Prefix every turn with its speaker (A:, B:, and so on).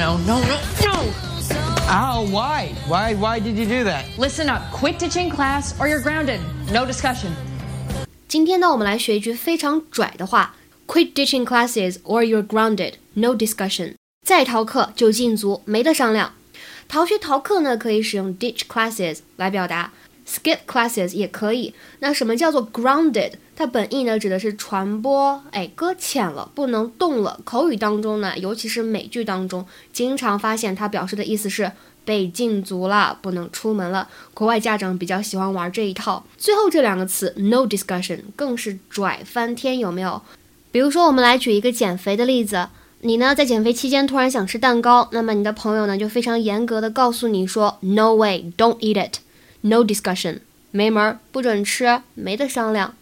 A: no, no, no, no!
B: Ow, why? Why why did you do that?
A: Listen up. Quit ditching class or you're grounded. No discussion.
C: 今天呢，我们来学一句非常拽的话：Quit ditching classes or you're grounded. No discussion. 再逃课就禁足，没得商量。逃学逃课呢，可以使用 ditch classes 来表达。 skip classes 也可以。那什么叫做 grounded？它本意呢指的是船舶哎搁浅了，不能动了。口语当中呢，尤其是美剧当中，经常发现它表示的意思是被禁足了，不能出门了。国外家长比较喜欢玩这一套。最后这两个词 no discussion 更是拽翻天，有没有？比如说，我们来举一个减肥的例子。你呢在减肥期间突然想吃蛋糕，那么你的朋友呢就非常严格的告诉你说，No way，don't eat it。No discussion，没门儿，不准吃，没得商量。